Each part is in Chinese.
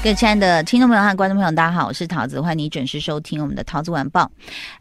各位亲爱的听众朋友和观众朋友，大家好，我是桃子，欢迎你准时收听我们的桃子晚报。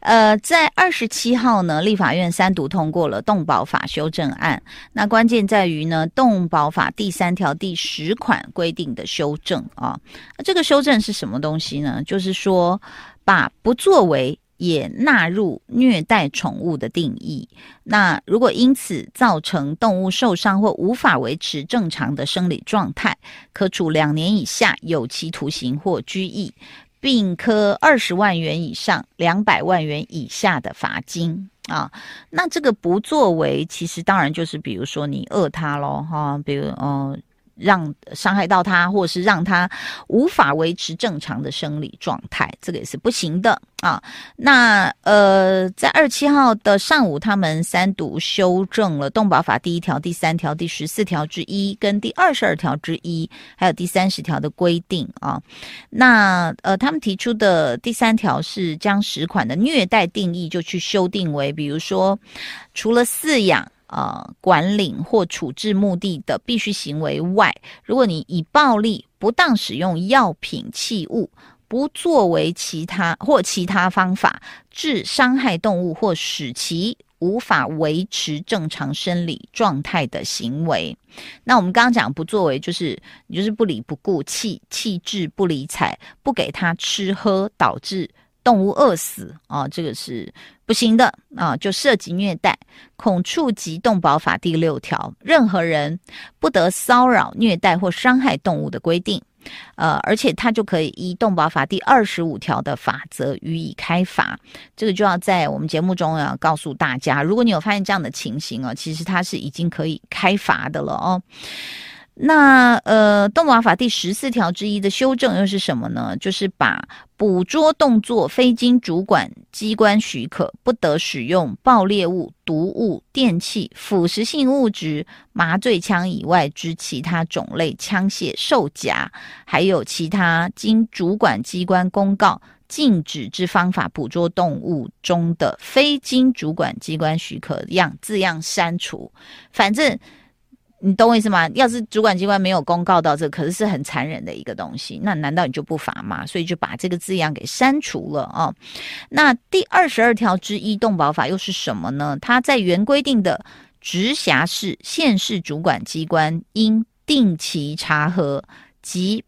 呃，在二十七号呢，立法院三读通过了动保法修正案。那关键在于呢，动保法第三条第十款规定的修正啊。那这个修正是什么东西呢？就是说，把不作为。也纳入虐待宠物的定义。那如果因此造成动物受伤或无法维持正常的生理状态，可处两年以下有期徒刑或拘役，并科二十万元以上两百万元以下的罚金啊。那这个不作为，其实当然就是比如说你饿它喽，哈，比如嗯。让伤害到他，或者是让他无法维持正常的生理状态，这个也是不行的啊。那呃，在二十七号的上午，他们三读修正了动保法第一条、第三条、第十四条之一跟第二十二条之一，还有第三十条的规定啊。那呃，他们提出的第三条是将十款的虐待定义就去修订为，比如说除了饲养。呃，管理或处置目的的必须行为外，如果你以暴力、不当使用药品、器物，不作为其他或其他方法致伤害动物或使其无法维持正常生理状态的行为，那我们刚刚讲不作为，就是你就是不理不顾、弃弃置不理睬、不给他吃喝，导致。动物饿死啊，这个是不行的啊，就涉及虐待，恐触及动保法第六条，任何人不得骚扰、虐待或伤害动物的规定。呃，而且他就可以依动保法第二十五条的法则予以开罚。这个就要在我们节目中要告诉大家，如果你有发现这样的情形哦，其实它是已经可以开罚的了哦。那呃，动保法第十四条之一的修正又是什么呢？就是把捕捉动作非经主管机关许可，不得使用爆裂物、毒物、电器、腐蚀性物质、麻醉枪以外之其他种类枪械、兽夹，还有其他经主管机关公告禁止之方法捕捉动物中的非经主管机关许可样字样删除，反正。你懂我意思吗？要是主管机关没有公告到这，可是是很残忍的一个东西，那难道你就不罚吗？所以就把这个字样给删除了啊、那第二十二条之一动保法又是什么呢？它在原规定的直辖市、县市主管机关应定期查核及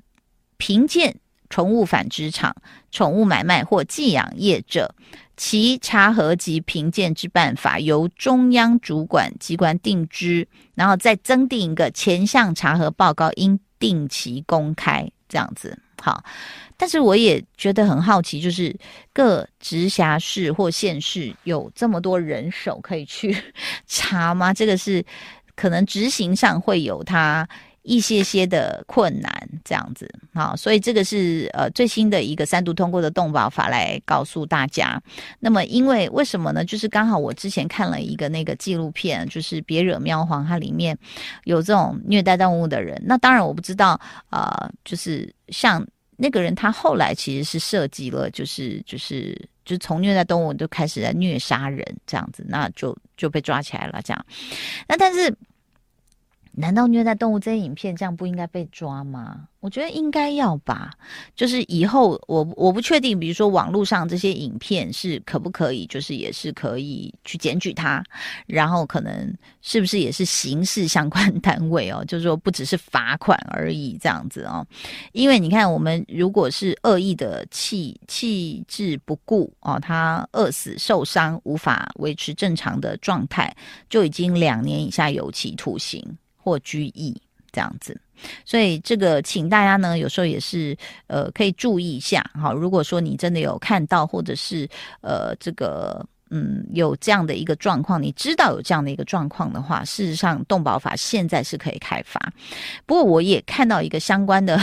评鉴宠物繁殖场、宠物买卖或寄养业者。其查核及评鉴之办法由中央主管机关定之，然后再增订一个前项查核报告应定期公开，这样子好。但是我也觉得很好奇，就是各直辖市或县市有这么多人手可以去查吗？这个是可能执行上会有它。一些些的困难，这样子，好，所以这个是呃最新的一个三读通过的动保法来告诉大家。那么，因为为什么呢？就是刚好我之前看了一个那个纪录片，就是别惹喵皇，它里面有这种虐待动物的人。那当然我不知道，呃，就是像那个人，他后来其实是涉及了，就是就是就是从虐待动物就开始在虐杀人这样子，那就就被抓起来了这样。那但是。难道虐待动物这些影片这样不应该被抓吗？我觉得应该要吧。就是以后我我不确定，比如说网络上这些影片是可不可以，就是也是可以去检举他，然后可能是不是也是刑事相关单位哦，就是说不只是罚款而已这样子哦。因为你看，我们如果是恶意的弃弃置不顾哦，他饿死受伤无法维持正常的状态，就已经两年以下有期徒刑。或拘役这样子，所以这个请大家呢，有时候也是呃可以注意一下。好，如果说你真的有看到，或者是呃这个嗯有这样的一个状况，你知道有这样的一个状况的话，事实上动保法现在是可以开发。不过我也看到一个相关的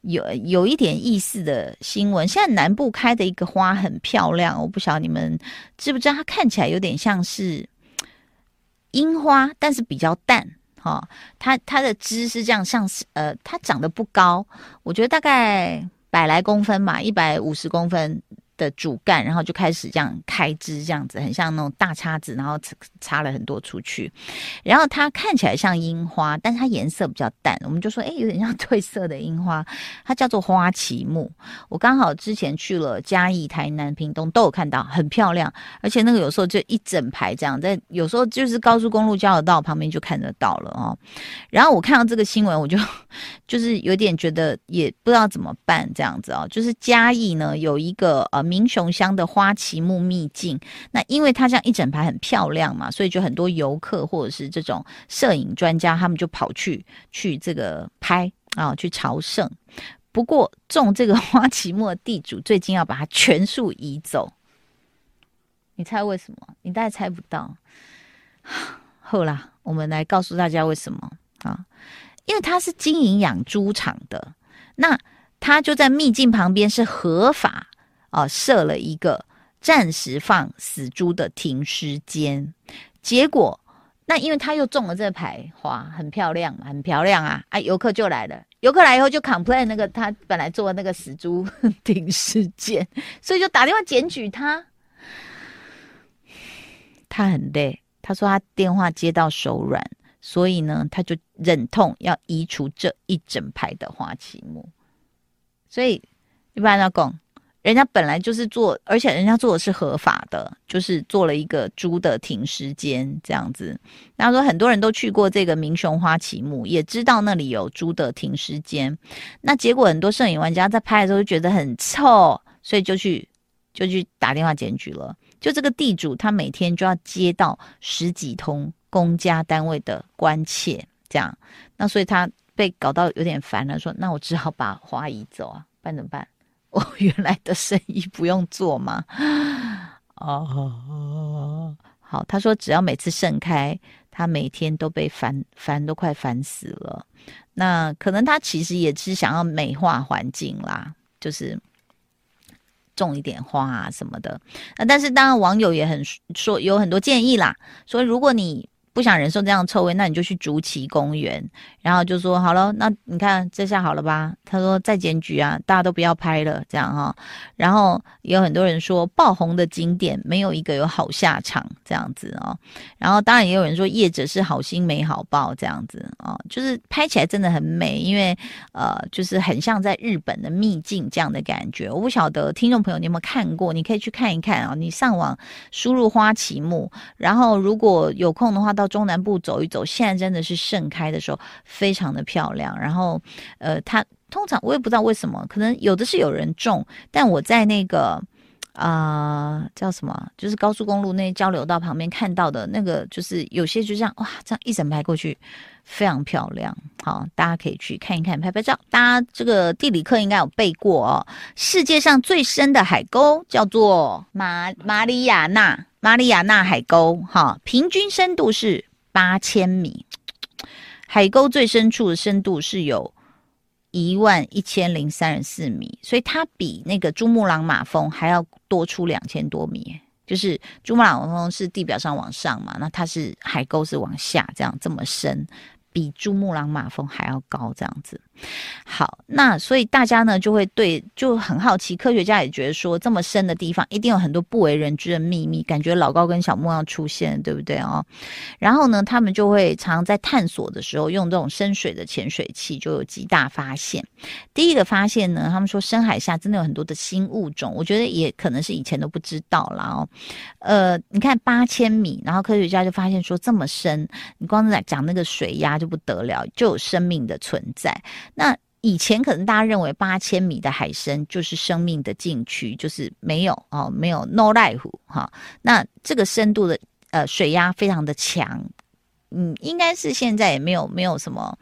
有有一点意思的新闻，现在南部开的一个花很漂亮，我不晓得你们知不知道，它看起来有点像是樱花，但是比较淡。哦，它它的枝是这样，像是呃，它长得不高，我觉得大概百来公分嘛，一百五十公分。的主干，然后就开始这样开枝，这样子很像那种大叉子，然后插了很多出去。然后它看起来像樱花，但是它颜色比较淡，我们就说，哎，有点像 褪色的樱花。它叫做花旗木。我刚好之前去了嘉义、台南、屏东，都有看到，很漂亮。而且那个有时候就一整排这样，在有时候就是高速公路交流道旁边就看得到了哦。然后我看到这个新闻，我就 就是有点觉得也不知道怎么办这样子哦。就是嘉义呢有一个呃。明雄乡的花旗木秘境，那因为它这样一整排很漂亮嘛，所以就很多游客或者是这种摄影专家，他们就跑去去这个拍啊，去朝圣。不过种这个花旗木的地主最近要把它全数移走，你猜为什么？你大概猜不到。后啦我们来告诉大家为什么啊？因为他是经营养猪场的，那他就在秘境旁边是合法。啊，设了一个暂时放死猪的停尸间，结果那因为他又种了这排花，很漂亮，很漂亮啊！啊，游客就来了，游客来以后就 complain 那个他本来做的那个死猪 停尸间，所以就打电话检举他。他很累，他说他电话接到手软，所以呢，他就忍痛要移除这一整排的花旗木。所以一般要讲。人家本来就是做，而且人家做的是合法的，就是做了一个猪的停尸间这样子。然后说很多人都去过这个民雄花旗木，也知道那里有猪的停尸间。那结果很多摄影玩家在拍的时候就觉得很臭，所以就去就去打电话检举了。就这个地主，他每天就要接到十几通公家单位的关切，这样。那所以他被搞到有点烦了，说：“那我只好把花移走啊，办怎么办？”我原来的生意不用做吗？哦，好，他说只要每次盛开，他每天都被烦烦都快烦死了。那可能他其实也是想要美化环境啦，就是种一点花啊什么的。那但是当然网友也很说有很多建议啦，说如果你。不想忍受这样的臭味，那你就去竹崎公园，然后就说好了，那你看这下好了吧？他说再检举啊，大家都不要拍了，这样哈、然后也有很多人说爆红的景点没有一个有好下场，这样子哦。然后当然也有人说业者是好心没好报，这样子、哦，就是拍起来真的很美，因为呃，就是很像在日本的秘境这样的感觉。我不晓得听众朋友你有没有看过，你可以去看一看啊、哦。你上网输入花旗木，然后如果有空的话到。中南部走一走，现在真的是盛开的时候，非常的漂亮。然后，呃，它通常我也不知道为什么，可能有的是有人种，但我在那个啊、叫什么，就是高速公路那交流道旁边看到的那个，就是有些就这样哇，这样一整排过去，非常漂亮。好，大家可以去看一看，拍拍照。大家这个地理课应该有背过哦。世界上最深的海沟叫做马马里亚纳。马里亚纳海沟，哈，平均深度是八千米，海沟最深处的深度是有一万一千零三十四米，所以它比那个珠穆朗玛峰还要多出两千多米。就是珠穆朗玛峰是地表上往上嘛，那它是海沟是往下，这样这么深。比珠穆朗玛峰还要高，这样子。好，那所以大家呢就会对就很好奇，科学家也觉得说这么深的地方一定有很多不为人知的秘密，感觉老高跟小莫要出现，对不对哦？然后呢，他们就会常常在探索的时候用这种深水的潜水器，就有极大发现。第一个发现呢，他们说深海下真的有很多的新物种，我觉得也可能是以前都不知道啦哦。呃，你看八千米，然后科学家就发现说这么深，你光在讲那个水压就不得了，就有生命的存在。那以前可能大家认为八千米的海深就是生命的禁区，就是没有哦，没有 no life 哈、那这个深度的呃水压非常的强，嗯，应该是现在也没有没有什么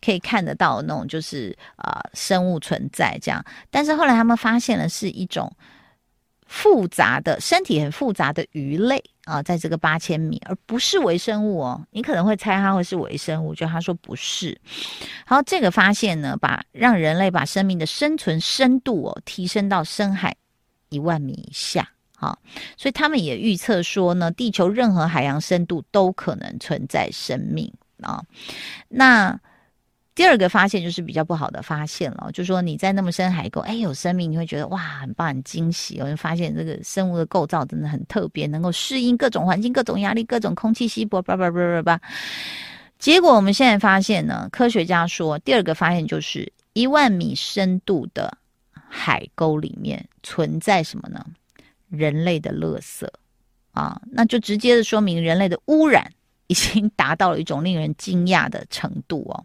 可以看得到那种就是啊、生物存在这样。但是后来他们发现了是一种。复杂的身体很复杂的鱼类啊，在这个八千米，而不是微生物哦。你可能会猜它会是微生物，就他说不是。好，这个发现呢，把让人类把生命的生存深度哦提升到深海一万米以下。好，所以他们也预测说呢，地球任何海洋深度都可能存在生命。啊。那第二个发现就是比较不好的发现了，就是说你在那么深海沟，哎，有生命，你会觉得哇，很棒，很惊喜哦，就发现这个生物的构造真的很特别，能够适应各种环境、各种压力、各种空气稀薄，叭叭叭叭叭。结果我们现在发现呢，科学家说，第二个发现就是一万米深度的海沟里面存在什么呢？人类的垃圾啊，那就直接的说明人类的污染已经达到了一种令人惊讶的程度哦。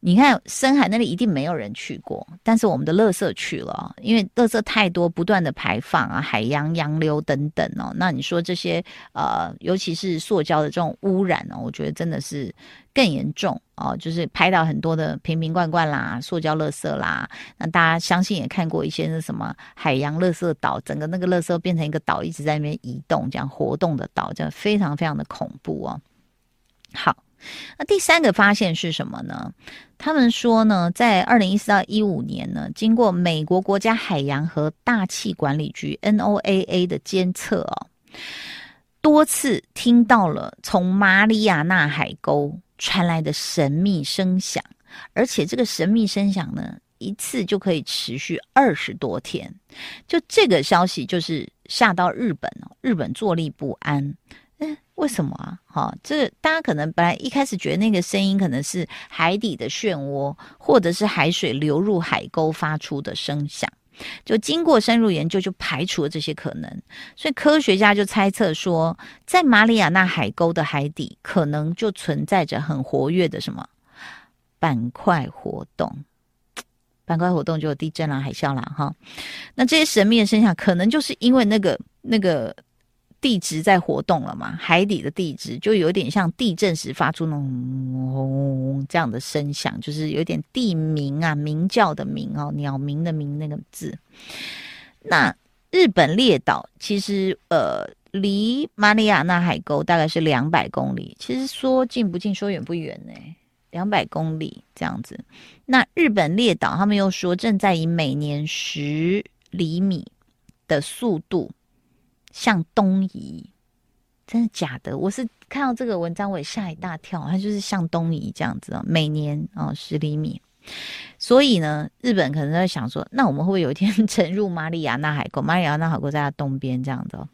你看深海那里一定没有人去过，但是我们的垃圾去了，因为垃圾太多，不断的排放啊，海洋洋流等等哦。那你说这些呃，尤其是塑胶的这种污染呢，我觉得真的是更严重哦。就是拍到很多的瓶瓶罐罐啦，塑胶垃圾啦。那大家相信也看过一些那什么海洋垃圾岛，整个那个垃圾变成一个岛，一直在那边移动，这样活动的岛，这样非常非常的恐怖哦。好。那第三个发现是什么呢？他们说呢，在二零一四到一五年呢，经过美国国家海洋和大气管理局 NOAA 的监测哦，多次听到了从马里亚纳海沟传来的神秘声响，而且这个神秘声响呢，一次就可以持续二十多天。就这个消息，就是吓到日本哦，日本坐立不安。为什么啊？哈，这大家可能本来一开始觉得那个声音可能是海底的漩涡，或者是海水流入海沟发出的声响。就经过深入研究，就排除了这些可能。所以科学家就猜测说，在马里亚纳海沟的海底，可能就存在着很活跃的什么板块活动。板块活动就有地震啦、海啸啦，哈。那这些神秘的声响，可能就是因为那个那个。地质在活动了嘛？海底的地质就有点像地震时发出那种这样的声响，就是有点地鸣啊，鸣叫的鸣哦，鸟鸣的鸣那个字。那日本列岛其实呃离马里亚纳海沟大概是两百公里，其实说近不近，说远不远呢？两百公里这样子。那日本列岛他们又说正在以每年十厘米的速度。向东移，真的假的？我是看到这个文章，我也吓一大跳。它就是向东移这样子哦，每年哦十厘米。所以呢，日本可能在想说，那我们会不会有一天 沉入马里亚纳海沟？马里亚纳海沟在它东边这样子哦。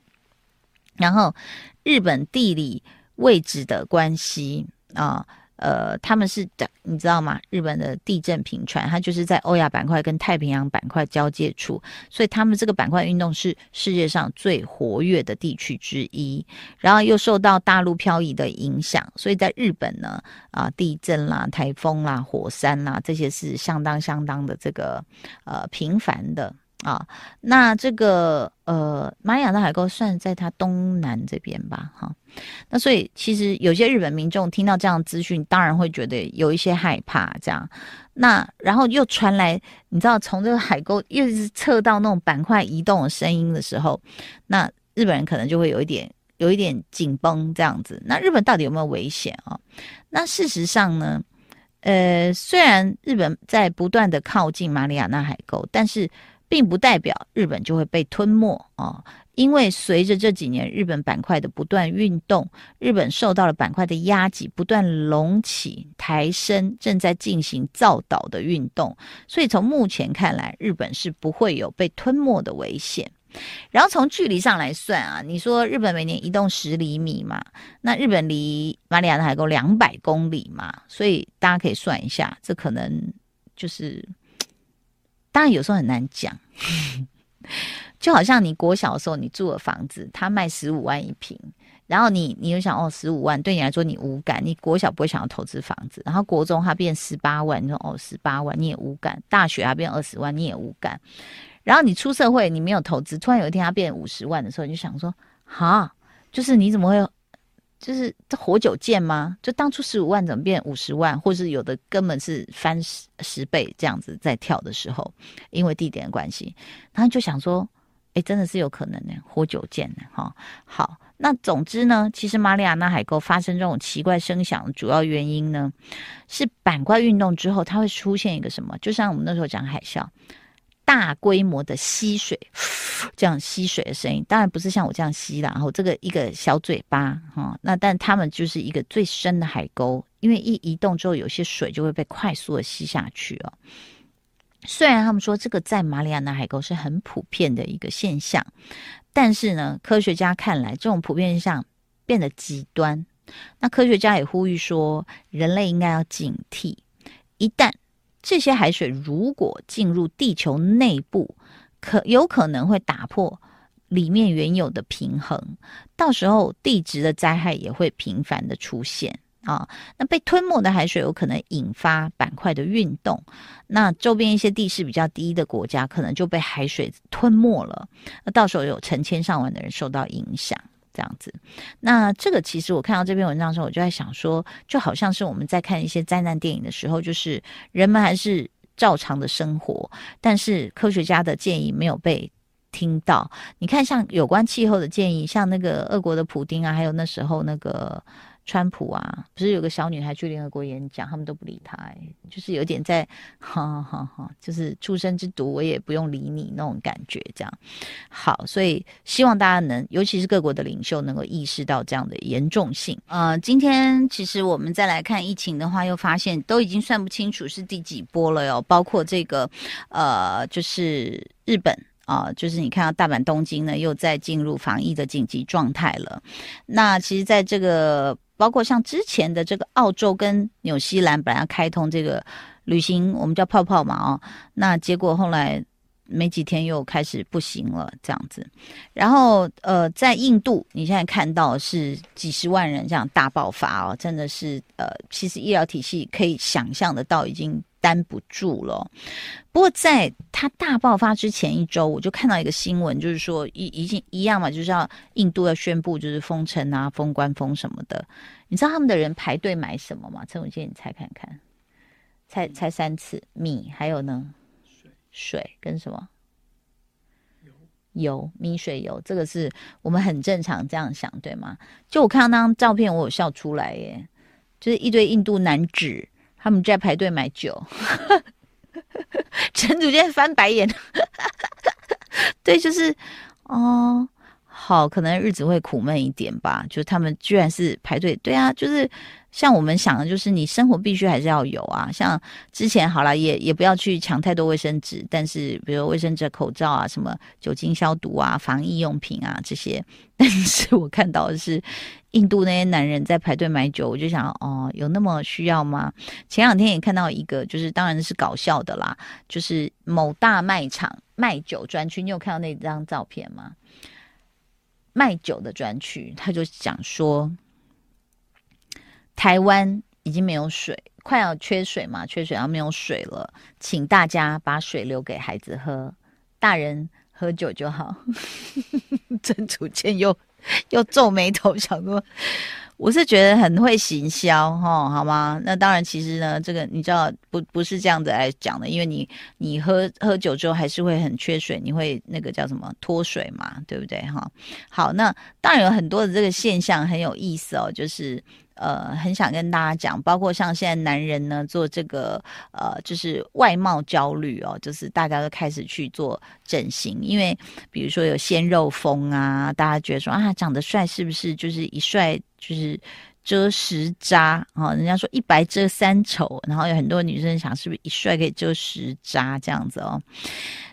然后，日本地理位置的关系啊。呃他们是的，你知道吗？日本的地震频传，它就是在欧亚板块跟太平洋板块交界处，所以他们这个板块运动是世界上最活跃的地区之一。然后又受到大陆漂移的影响，所以在日本呢，啊，地震啦、台风啦、火山啦，这些是相当相当的这个呃频繁的。啊，那这个呃，马里亚纳海沟算在它东南这边吧，哈。那所以其实有些日本民众听到这样资讯，当然会觉得有一些害怕，这样。那然后又传来，你知道从这个海沟又是测到那种板块移动的声音的时候，那日本人可能就会有一点有一点紧绷这样子。那日本到底有没有危险啊？那事实上呢，呃，虽然日本在不断的靠近马里亚纳海沟，但是。并不代表日本就会被吞没啊，因为随着这几年日本板块的不断运动，日本受到了板块的压挤，不断隆起抬升，正在进行造岛的运动，所以从目前看来，日本是不会有被吞没的危险。然后从距离上来算啊，你说日本每年移动十厘米嘛，那日本离马里亚纳海沟两百公里嘛，所以大家可以算一下，这可能就是。当然有时候很难讲，就好像你国小的时候你住的房子，他卖十五万一平，然后你你又想哦十五万对你来说你无感，你国小不会想要投资房子，然后国中它变十八万，你说哦十八万你也无感，大学它变二十万你也无感，然后你出社会你没有投资，突然有一天它变五十万的时候，你就想说哈，就是你怎么会？就是这活久见吗？就当初十五万怎么变五十万，或是有的根本是翻十十倍这样子在跳的时候，因为地点的关系，然后就想说，哎，真的是有可能呢，活久见呢，哈。好，那总之呢，其实马里亚纳海沟发生这种奇怪声响的主要原因呢，是板块运动之后，它会出现一个什么？就像我们那时候讲海啸。大规模的吸水，这样吸水的声音，当然不是像我这样吸啦，然后这个一个小嘴巴哈，那但他们就是一个最深的海沟因为一移动之后，有些水就会被快速的吸下去哦。虽然他们说这个在马里亚纳海沟是很普遍的一个现象，但是呢，科学家看来这种普遍现象变得极端。那科学家也呼吁说，人类应该要警惕，一旦这些海水如果进入地球内部，可有可能会打破里面原有的平衡，到时候地质的灾害也会频繁的出现。啊，那被吞没的海水有可能引发板块的运动，那周边一些地势比较低的国家可能就被海水吞没了，那到时候有成千上万的人受到影响，这样子。那这个其实我看到这篇文章的时候，我就在想说，就好像是我们在看一些灾难电影的时候，就是人们还是照常的生活，但是科学家的建议没有被听到。你看，像有关气候的建议，像那个俄国的普丁啊，还有那时候那个。川普啊，不是有个小女孩去联合国演讲，他们都不理她，哎，就是有点在，哈哈哈，就是初生之毒，我也不用理你那种感觉，这样。好，所以希望大家能，尤其是各国的领袖，能够意识到这样的严重性。呃，今天其实我们再来看疫情的话，又发现都已经算不清楚是第几波了哟，包括这个，呃，就是日本。啊、就是你看到大阪、东京呢，又在进入防疫的紧急状态了。那其实，在这个包括像之前的这个澳洲跟纽西兰，本来要开通这个旅行，我们叫泡泡嘛，哦，那结果后来没几天又开始不行了，这样子。然后，呃，在印度，你现在看到是几十万人这样大爆发哦，真的是，呃，其实医疗体系可以想象得到已经。担不住了。不过，在它大爆发之前一周，我就看到一个新闻，就是说一已经一样嘛，就是要印度要宣布就是封城啊、封关封什么的。你知道他们的人排队买什么吗？陈文健，你猜看看，猜猜三次，米还有呢？水水跟什么？油油米水油，这个是我们很正常这样想，对吗？就我看到那张照片，我有笑出来耶，就是一堆印度男子。他们在排队买酒，陈主任翻白眼。对，就是哦，好，可能日子会苦闷一点吧。就他们居然是排队，对啊，就是像我们想的，就是你生活必须还是要有啊。像之前好了，也也不要去抢太多卫生纸，但是比如卫生纸、口罩啊，什么酒精消毒啊、防疫用品啊这些。但是我看到的是。印度那些男人在排队买酒，我就想，哦，有那么需要吗？前两天也看到一个，就是当然是搞笑的啦，就是某大卖场卖酒专区，你有看到那张照片吗？卖酒的专区，他就讲说，台湾已经没有水，快要缺水嘛，缺水要没有水了，请大家把水留给孩子喝，大人喝酒就好。曾祖健又。又皱眉头，想说，我是觉得很会行销哈，好吗？那当然，其实呢，这个你知道不不是这样子来讲的，因为你你喝喝酒之后还是会很缺水，你会那个叫什么脱水嘛，对不对哈？好，那当然有很多的这个现象很有意思哦，就是。呃，很想跟大家讲，包括像现在男人呢做这个呃，就是外貌焦虑哦，就是大家都开始去做整形，因为比如说有鲜肉风啊，大家觉得说啊，长得帅是不是就是一帅就是遮十渣哦？人家说一白遮三丑，然后有很多女生想是不是一帅可以遮十渣这样子哦。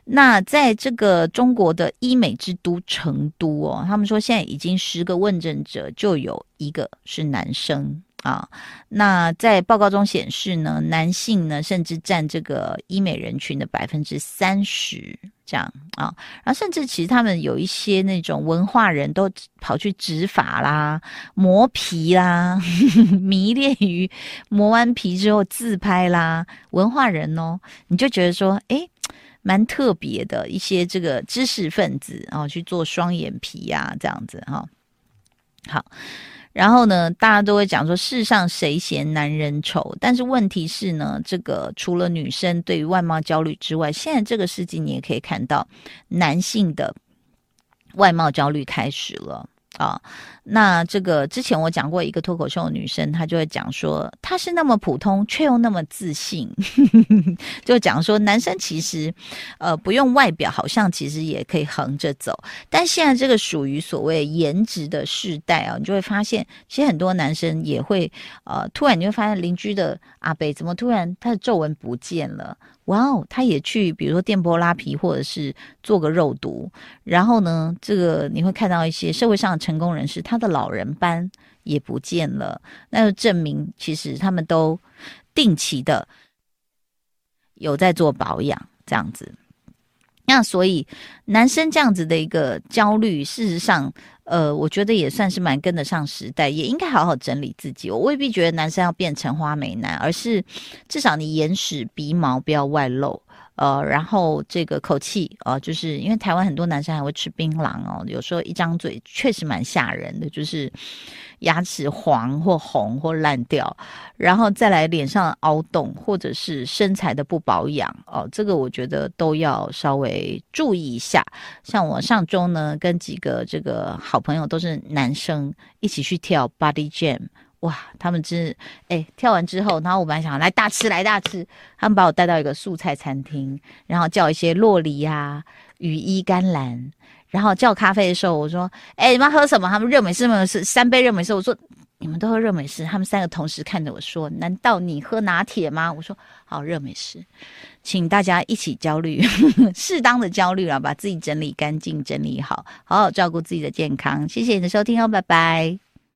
那在这个中国的医美之都成都哦，他们说现在已经十个问诊者就有一个是男生啊。那在报告中显示呢，男性呢甚至占这个医美人群的百分之三十这样啊。然后甚至其实他们有一些那种文化人都跑去植发啦、磨皮啦，迷恋于磨完皮之后自拍啦。文化人哦，你就觉得说，诶。蛮特别的一些这个知识分子啊，去做双眼皮呀、啊，这样子哈、好，然后呢，大家都会讲说，世上谁嫌男人丑？但是问题是呢，这个除了女生对于外貌焦虑之外，现在这个世纪你也可以看到男性的外貌焦虑开始了。啊。那这个之前我讲过一个脱口秀女生，她就会讲说，她是那么普通却又那么自信，就讲说男生其实呃不用外表，好像其实也可以横着走。但现在这个属于所谓颜值的世代啊，你就会发现，其实很多男生也会呃突然你会发现邻居的阿伯怎么突然他的皱纹不见了。哇哦，他也去，比如说电波拉皮，或者是做个肉毒，然后呢，这个你会看到一些社会上的成功人士，他的老人斑也不见了，那就证明其实他们都定期的有在做保养，这样子。那所以男生这样子的一个焦虑，事实上。呃，我觉得也算是蛮跟得上时代，也应该好好整理自己。我未必觉得男生要变成花美男，而是至少你眼屎鼻毛不要外露。呃，然后这个口气呃，就是因为台湾很多男生还会吃槟榔哦，有时候一张嘴确实蛮吓人的，就是牙齿黄或红或烂掉，然后再来脸上凹洞或者是身材的不保养哦，这个我觉得都要稍微注意一下。像我上周呢，跟几个这个好朋友都是男生一起去跳 Body Jam。哇，他们真是哎，跳完之后，然后我本来想来大吃来大吃，他们把我带到一个素菜餐厅，然后叫一些洛梨呀、羽衣甘蓝，然后叫咖啡的时候，我说：“哎，你们喝什么？”他们热美式，热美式，三杯热美式。我说：“你们都喝热美式。”他们三个同时看着我说：“难道你喝拿铁吗？”我说：“好，热美式。”请大家一起焦虑，适当的焦虑啊，把自己整理干净，整理好，好好照顾自己的健康。谢谢你的收听哦，拜拜。